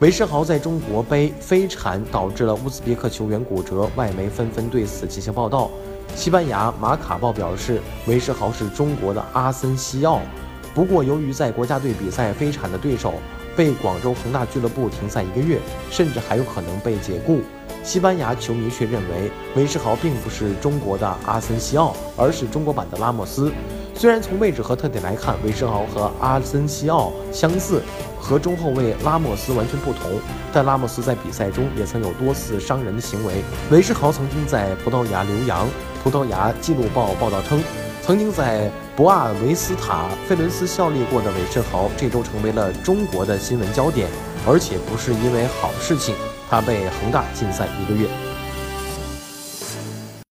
韦世豪在中国杯飞铲导致了乌兹别克球员骨折，外媒纷纷对此进行报道。西班牙马卡报表示，韦世豪是中国的阿森西奥，不过由于在国家队比赛飞铲的对手被广州恒大俱乐部停赛一个月，甚至还有可能被解雇。西班牙球迷却认为，韦世豪并不是中国的阿森西奥，而是中国版的拉莫斯。虽然从位置和特点来看，韦世豪和阿森西奥相似。和中后卫拉莫斯完全不同，但拉莫斯在比赛中也曾有多次伤人的行为。韦世豪曾经在葡萄牙留洋。葡萄牙纪录报报道称，曾经在博阿维斯塔费伦斯效力过的韦世豪，这周成为了中国的新闻焦点，而且不是因为好事情，他被恒大禁赛一个月。